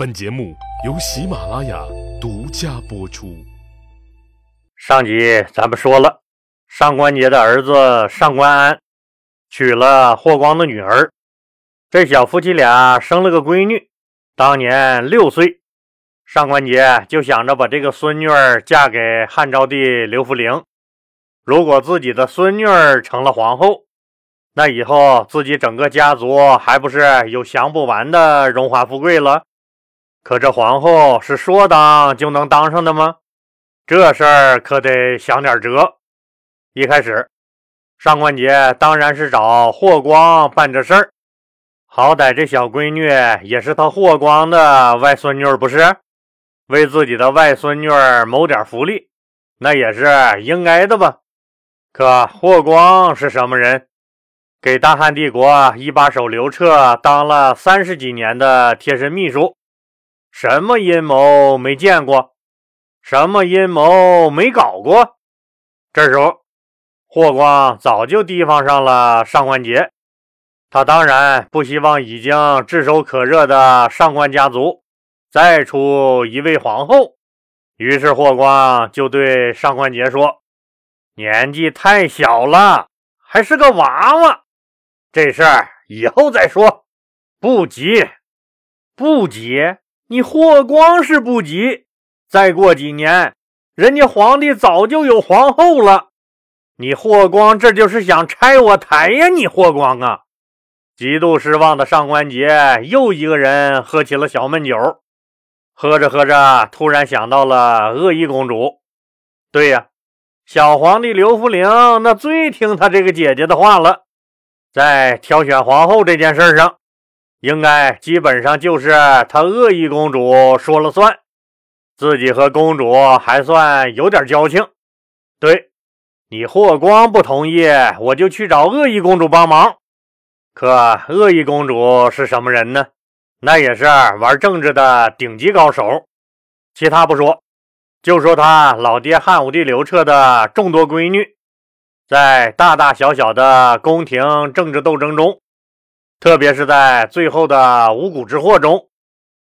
本节目由喜马拉雅独家播出。上集咱们说了，上官桀的儿子上官安娶了霍光的女儿，这小夫妻俩生了个闺女，当年六岁。上官桀就想着把这个孙女儿嫁给汉昭帝刘弗陵。如果自己的孙女儿成了皇后，那以后自己整个家族还不是有享不完的荣华富贵了？可这皇后是说当就能当上的吗？这事儿可得想点辙。一开始，上官桀当然是找霍光办这事儿，好歹这小闺女也是他霍光的外孙女，不是？为自己的外孙女谋点福利，那也是应该的吧？可霍光是什么人？给大汉帝国一把手刘彻当了三十几年的贴身秘书。什么阴谋没见过？什么阴谋没搞过？这时候，霍光早就提防上了上官桀。他当然不希望已经炙手可热的上官家族再出一位皇后。于是，霍光就对上官桀说：“年纪太小了，还是个娃娃，这事儿以后再说，不急，不急。”你霍光是不急，再过几年，人家皇帝早就有皇后了。你霍光这就是想拆我台呀！你霍光啊，极度失望的上官桀又一个人喝起了小闷酒，喝着喝着，突然想到了鄂邑公主。对呀，小皇帝刘弗陵那最听他这个姐姐的话了，在挑选皇后这件事上。应该基本上就是他恶意公主说了算，自己和公主还算有点交情。对你霍光不同意，我就去找恶意公主帮忙。可恶意公主是什么人呢？那也是玩政治的顶级高手。其他不说，就说他老爹汉武帝刘彻的众多闺女，在大大小小的宫廷政治斗争中。特别是在最后的五谷之祸中，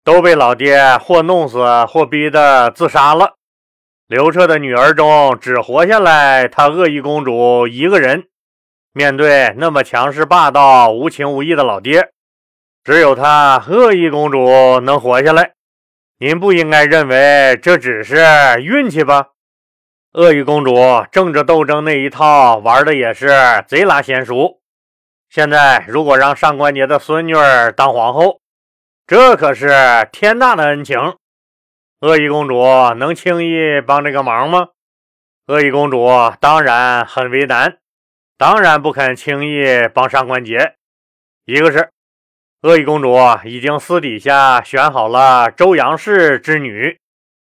都被老爹或弄死，或逼得自杀了。刘彻的女儿中只活下来他恶意公主一个人。面对那么强势霸道、无情无义的老爹，只有他恶意公主能活下来。您不应该认为这只是运气吧？恶意公主政治斗争那一套玩的也是贼拉娴熟。现在，如果让上官桀的孙女儿当皇后，这可是天大的恩情。恶意公主能轻易帮这个忙吗？恶意公主当然很为难，当然不肯轻易帮上官桀。一个是，恶意公主已经私底下选好了周阳氏之女，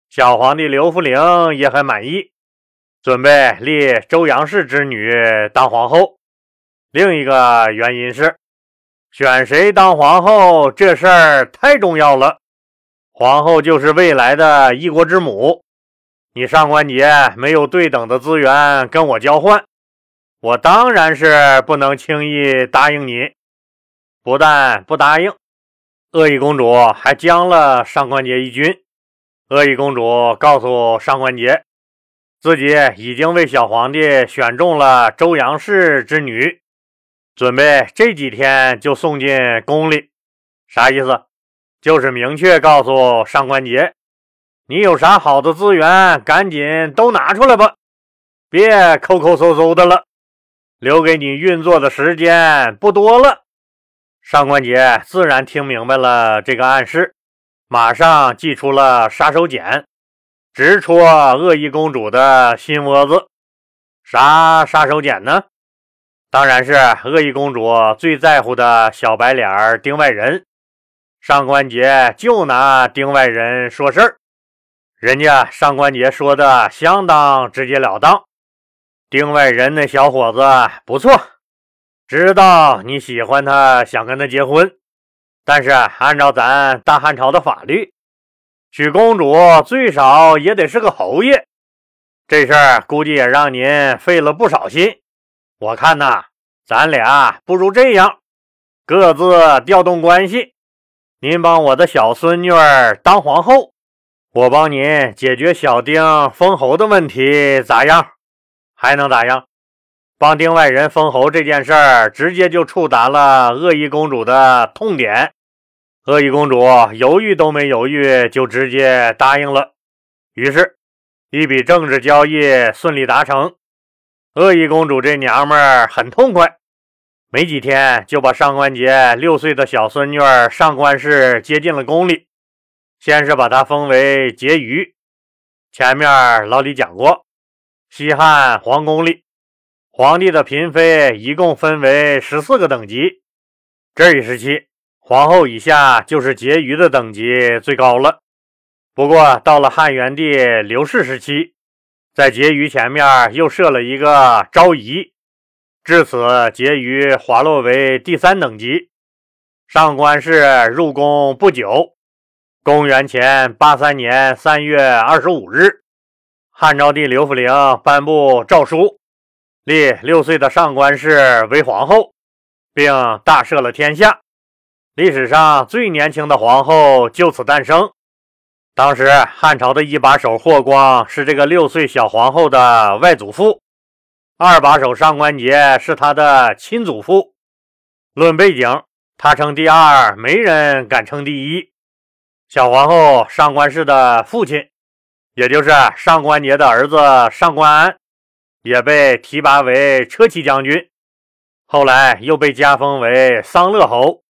小皇帝刘弗陵也很满意，准备立周阳氏之女当皇后。另一个原因是，选谁当皇后这事儿太重要了。皇后就是未来的一国之母，你上官桀没有对等的资源跟我交换，我当然是不能轻易答应你。不但不答应，恶意公主还将了上官桀一军。恶意公主告诉上官桀，自己已经为小皇帝选中了周阳氏之女。准备这几天就送进宫里，啥意思？就是明确告诉上官桀，你有啥好的资源，赶紧都拿出来吧，别抠抠搜搜的了，留给你运作的时间不多了。上官桀自然听明白了这个暗示，马上祭出了杀手锏，直戳恶意公主的心窝子。啥杀手锏呢？当然是恶意公主最在乎的小白脸丁外人，上官桀就拿丁外人说事儿。人家上官桀说的相当直截了当，丁外人那小伙子不错，知道你喜欢他，想跟他结婚。但是按照咱大汉朝的法律，娶公主最少也得是个侯爷。这事儿估计也让您费了不少心。我看呐，咱俩不如这样，各自调动关系，您帮我的小孙女儿当皇后，我帮您解决小丁封侯的问题，咋样？还能咋样？帮丁外人封侯这件事儿，直接就触达了恶意公主的痛点。恶意公主犹豫都没犹豫，就直接答应了。于是，一笔政治交易顺利达成。恶意公主这娘们儿很痛快，没几天就把上官桀六岁的小孙女上官氏接进了宫里。先是把她封为婕妤。前面老李讲过，西汉皇宫里。皇帝的嫔妃一共分为十四个等级，这一时期，皇后以下就是婕妤的等级最高了。不过到了汉元帝刘氏时期，在婕妤前面又设了一个昭仪，至此婕妤滑落为第三等级。上官氏入宫不久，公元前八三年三月二十五日，汉昭帝刘弗陵颁布诏书。立六岁的上官氏为皇后，并大赦了天下，历史上最年轻的皇后就此诞生。当时汉朝的一把手霍光是这个六岁小皇后的外祖父，二把手上官桀是他的亲祖父。论背景，他称第二，没人敢称第一。小皇后上官氏的父亲，也就是上官桀的儿子上官安。也被提拔为车骑将军，后来又被加封为桑乐侯，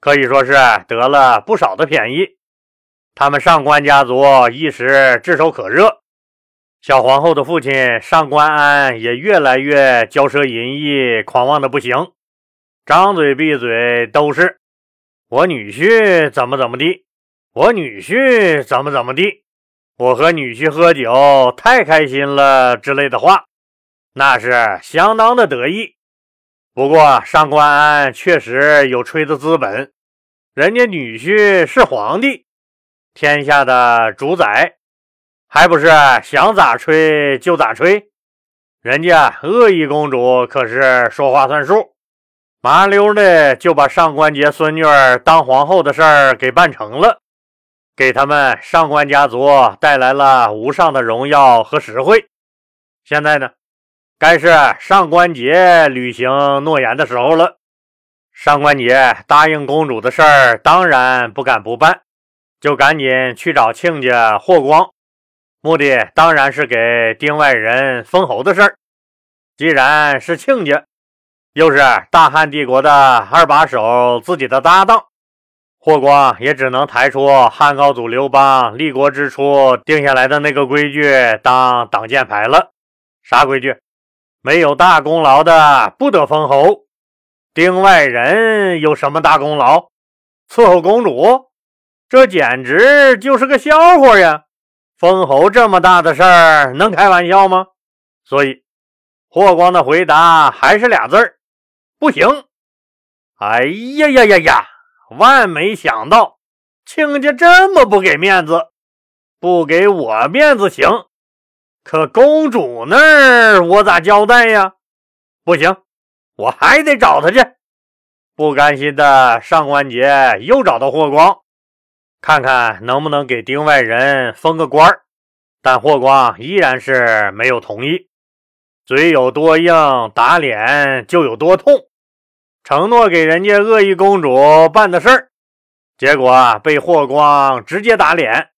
可以说是得了不少的便宜。他们上官家族一时炙手可热，小皇后的父亲上官安也越来越骄奢淫逸、狂妄的不行，张嘴闭嘴都是“我女婿怎么怎么地，我女婿怎么怎么地，我和女婿喝酒太开心了”之类的话。那是相当的得意，不过上官安确实有吹的资本，人家女婿是皇帝，天下的主宰，还不是想咋吹就咋吹？人家恶意公主可是说话算数，麻溜的就把上官桀孙女儿当皇后的事儿给办成了，给他们上官家族带来了无上的荣耀和实惠。现在呢？该是上官桀履行诺言的时候了。上官桀答应公主的事儿，当然不敢不办，就赶紧去找亲家霍光，目的当然是给丁外人封侯的事儿。既然是亲家，又是大汉帝国的二把手，自己的搭档，霍光也只能抬出汉高祖刘邦立国之初定下来的那个规矩当挡箭牌了。啥规矩？没有大功劳的不得封侯。丁外人有什么大功劳？伺候公主，这简直就是个笑话呀！封侯这么大的事儿，能开玩笑吗？所以，霍光的回答还是俩字儿：不行。哎呀呀呀呀！万没想到，亲家这么不给面子，不给我面子行。可公主那儿我咋交代呀？不行，我还得找他去。不甘心的上官桀又找到霍光，看看能不能给丁外人封个官儿。但霍光依然是没有同意。嘴有多硬，打脸就有多痛。承诺给人家恶意公主办的事儿，结果被霍光直接打脸。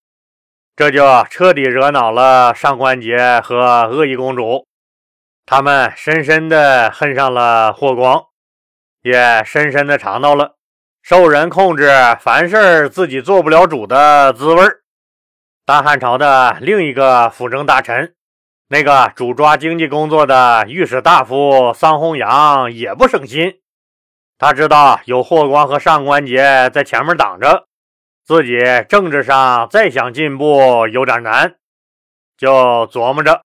这就彻底惹恼了上官桀和恶意公主，他们深深的恨上了霍光，也深深的尝到了受人控制、凡事自己做不了主的滋味大汉朝的另一个辅政大臣，那个主抓经济工作的御史大夫桑弘羊也不省心，他知道有霍光和上官桀在前面挡着。自己政治上再想进步有点难，就琢磨着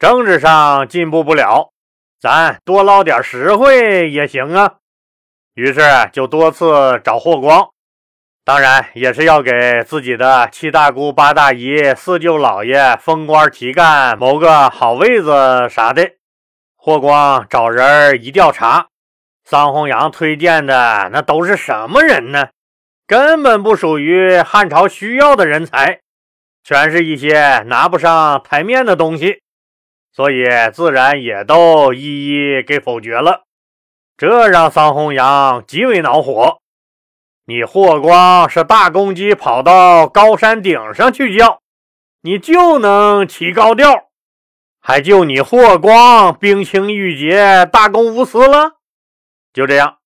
政治上进步不了，咱多捞点实惠也行啊。于是就多次找霍光，当然也是要给自己的七大姑八大姨、四舅姥爷封官提干、谋个好位子啥的。霍光找人一调查，桑弘羊推荐的那都是什么人呢？根本不属于汉朝需要的人才，全是一些拿不上台面的东西，所以自然也都一一给否决了。这让桑弘羊极为恼火。你霍光是大公鸡跑到高山顶上去叫，你就能起高调，还就你霍光冰清玉洁、大公无私了？就这样，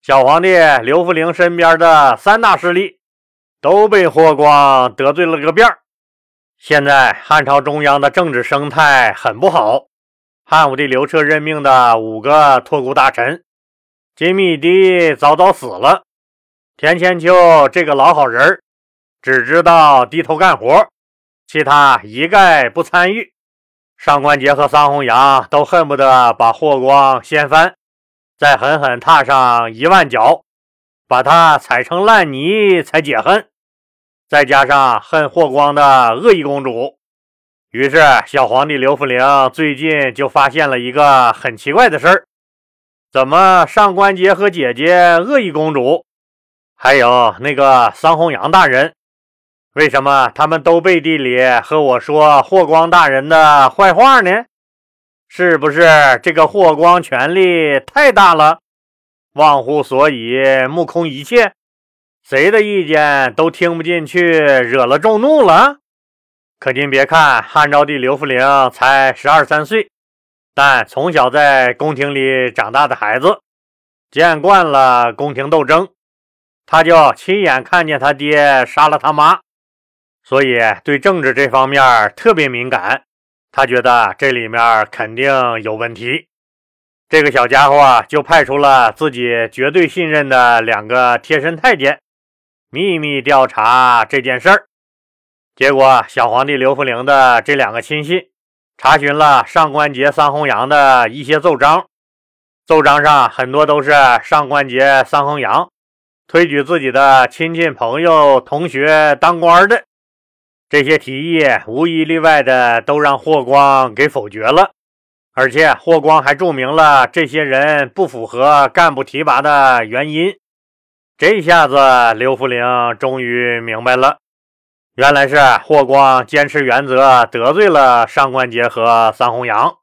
小皇帝刘弗陵身边的三大势力都被霍光得罪了个遍现在汉朝中央的政治生态很不好。汉武帝刘彻任命的五个托孤大臣，金密帝早早死了。田千秋这个老好人只知道低头干活，其他一概不参与。上官桀和桑弘羊都恨不得把霍光掀翻，再狠狠踏上一万脚，把他踩成烂泥才解恨。再加上恨霍光的恶意公主，于是小皇帝刘弗陵最近就发现了一个很奇怪的事儿：怎么上官桀和姐姐恶意公主？还有那个桑弘羊大人，为什么他们都背地里和我说霍光大人的坏话呢？是不是这个霍光权力太大了，忘乎所以，目空一切，谁的意见都听不进去，惹了众怒了？可您别看汉昭帝刘弗陵才十二三岁，但从小在宫廷里长大的孩子，见惯了宫廷斗争。他就亲眼看见他爹杀了他妈，所以对政治这方面特别敏感。他觉得这里面肯定有问题。这个小家伙就派出了自己绝对信任的两个贴身太监，秘密调查这件事儿。结果，小皇帝刘弗陵的这两个亲信查询了上官桀、桑弘羊的一些奏章，奏章上很多都是上官桀、桑弘羊。推举自己的亲戚、朋友、同学当官的这些提议，无一例外的都让霍光给否决了。而且霍光还注明了这些人不符合干部提拔的原因。这下子刘弗陵终于明白了，原来是霍光坚持原则得罪了上官桀和桑弘羊。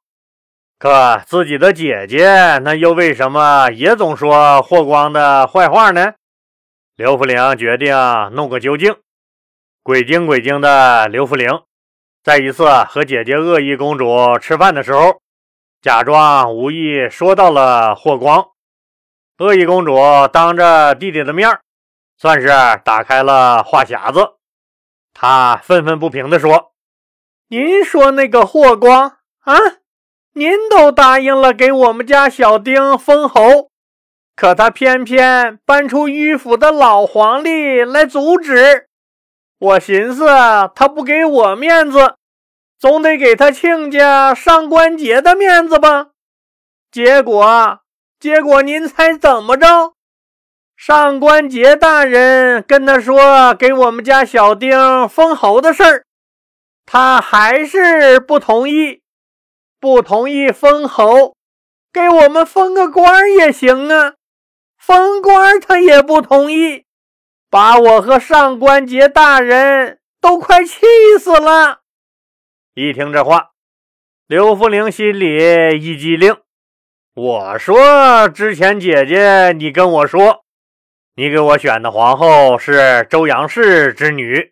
可自己的姐姐，那又为什么也总说霍光的坏话呢？刘弗陵决定弄个究竟。鬼精鬼精的刘弗陵，在一次和姐姐恶意公主吃饭的时候，假装无意说到了霍光。恶意公主当着弟弟的面算是打开了话匣子。他愤愤不平地说：“您说那个霍光啊，您都答应了给我们家小丁封侯。”可他偏偏搬出迂腐的老黄历来阻止，我寻思他不给我面子，总得给他亲家上官桀的面子吧。结果，结果您猜怎么着？上官桀大人跟他说给我们家小丁封侯的事儿，他还是不同意，不同意封侯，给我们封个官也行啊。封官他也不同意，把我和上官杰大人都快气死了。一听这话，刘福陵心里一激灵。我说之前姐姐你跟我说，你给我选的皇后是周阳氏之女，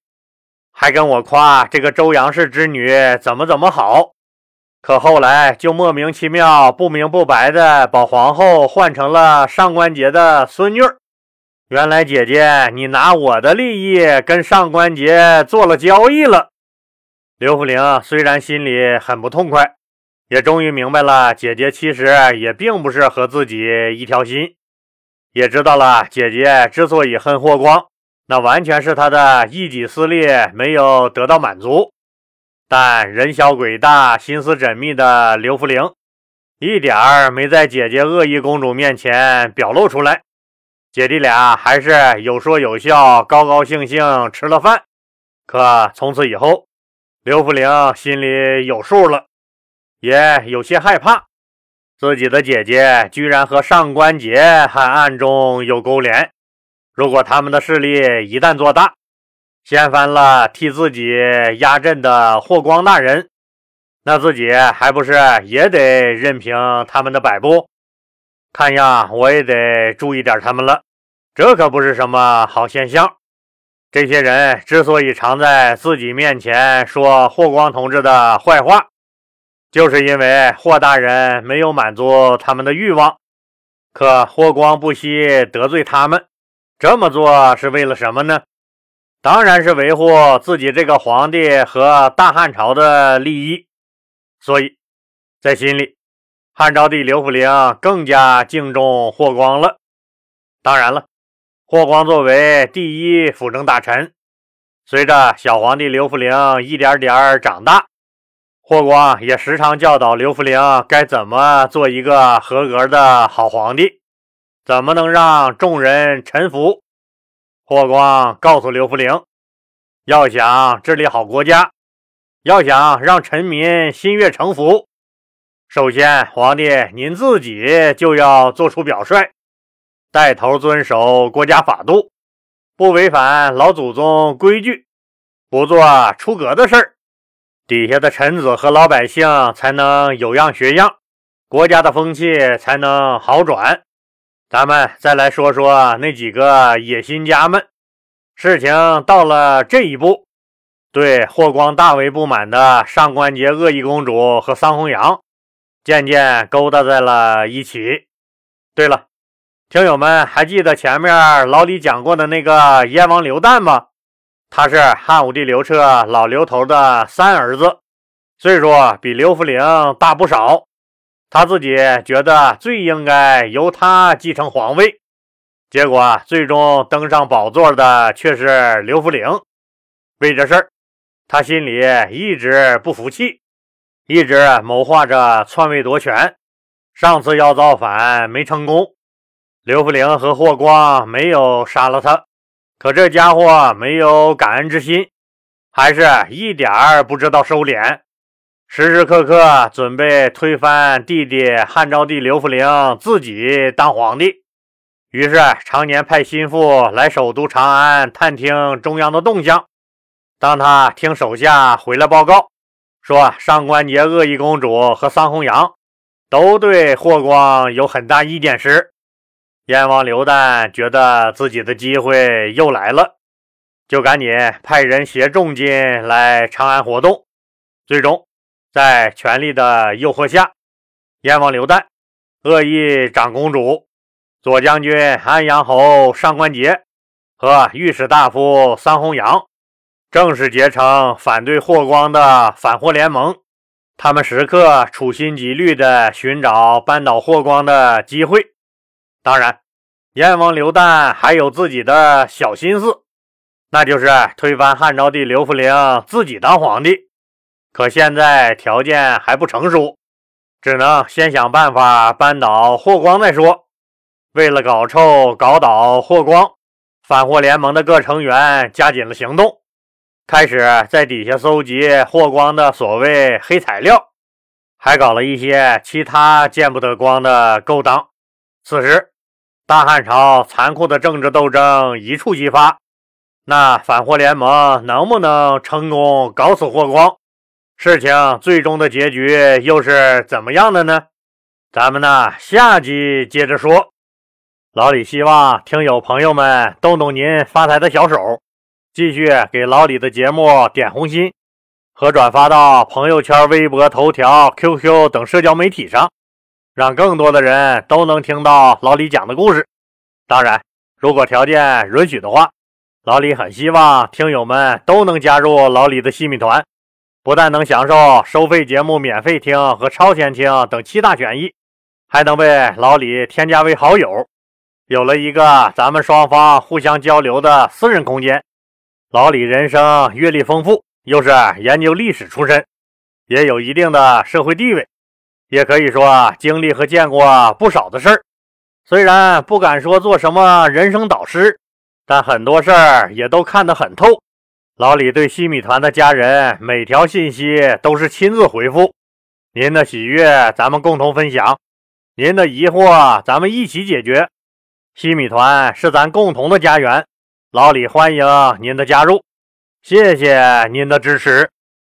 还跟我夸这个周阳氏之女怎么怎么好。可后来就莫名其妙、不明不白的把皇后换成了上官桀的孙女。原来姐姐，你拿我的利益跟上官桀做了交易了。刘福陵虽然心里很不痛快，也终于明白了姐姐其实也并不是和自己一条心，也知道了姐姐之所以恨霍光，那完全是她的一己私利没有得到满足。但人小鬼大、心思缜密的刘福陵，一点儿没在姐姐恶意公主面前表露出来。姐弟俩还是有说有笑、高高兴兴吃了饭。可从此以后，刘福陵心里有数了，也有些害怕，自己的姐姐居然和上官桀还暗中有勾连。如果他们的势力一旦做大，掀翻了替自己压阵的霍光大人，那自己还不是也得任凭他们的摆布？看样我也得注意点他们了，这可不是什么好现象。这些人之所以常在自己面前说霍光同志的坏话，就是因为霍大人没有满足他们的欲望。可霍光不惜得罪他们，这么做是为了什么呢？当然是维护自己这个皇帝和大汉朝的利益。所以，在心里。汉昭帝刘弗陵更加敬重霍光了。当然了，霍光作为第一辅政大臣，随着小皇帝刘弗陵一点点长大，霍光也时常教导刘弗陵该怎么做一个合格的好皇帝，怎么能让众人臣服。霍光告诉刘弗陵，要想治理好国家，要想让臣民心悦诚服。首先，皇帝您自己就要做出表率，带头遵守国家法度，不违反老祖宗规矩，不做出格的事儿，底下的臣子和老百姓才能有样学样，国家的风气才能好转。咱们再来说说那几个野心家们，事情到了这一步，对霍光大为不满的上官桀恶意公主和桑弘羊。渐渐勾搭在了一起。对了，听友们还记得前面老李讲过的那个燕王刘旦吗？他是汉武帝刘彻老刘头的三儿子，岁数比刘弗陵大不少。他自己觉得最应该由他继承皇位，结果最终登上宝座的却是刘弗陵。为这事儿，他心里一直不服气。一直谋划着篡位夺权，上次要造反没成功，刘弗陵和霍光没有杀了他，可这家伙没有感恩之心，还是一点儿不知道收敛，时时刻刻准备推翻弟弟汉昭帝刘弗陵自己当皇帝，于是常年派心腹来首都长安探听中央的动向。当他听手下回来报告。说上官桀恶意公主和桑弘羊都对霍光有很大意见时，燕王刘旦觉得自己的机会又来了，就赶紧派人携重金来长安活动。最终，在权力的诱惑下，燕王刘旦恶意长公主、左将军安阳侯上官桀和御史大夫桑弘羊。正式结成反对霍光的反霍联盟，他们时刻处心积虑地寻找扳倒霍光的机会。当然，燕王刘旦还有自己的小心思，那就是推翻汉昭帝刘弗陵，自己当皇帝。可现在条件还不成熟，只能先想办法扳倒霍光再说。为了搞臭、搞倒霍光，反霍联盟的各成员加紧了行动。开始在底下搜集霍光的所谓黑材料，还搞了一些其他见不得光的勾当。此时，大汉朝残酷的政治斗争一触即发。那反霍联盟能不能成功搞死霍光？事情最终的结局又是怎么样的呢？咱们呢，下集接着说。老李希望听友朋友们动动您发财的小手。继续给老李的节目点红心和转发到朋友圈、微博、头条、QQ 等社交媒体上，让更多的人都能听到老李讲的故事。当然，如果条件允许的话，老李很希望听友们都能加入老李的细米团，不但能享受收费节目免费听和超前听等七大权益，还能被老李添加为好友，有了一个咱们双方互相交流的私人空间。老李人生阅历丰富，又是研究历史出身，也有一定的社会地位，也可以说经历和见过不少的事儿。虽然不敢说做什么人生导师，但很多事儿也都看得很透。老李对西米团的家人每条信息都是亲自回复。您的喜悦咱们共同分享，您的疑惑咱们一起解决。西米团是咱共同的家园，老李欢迎您的加入，谢谢您的支持。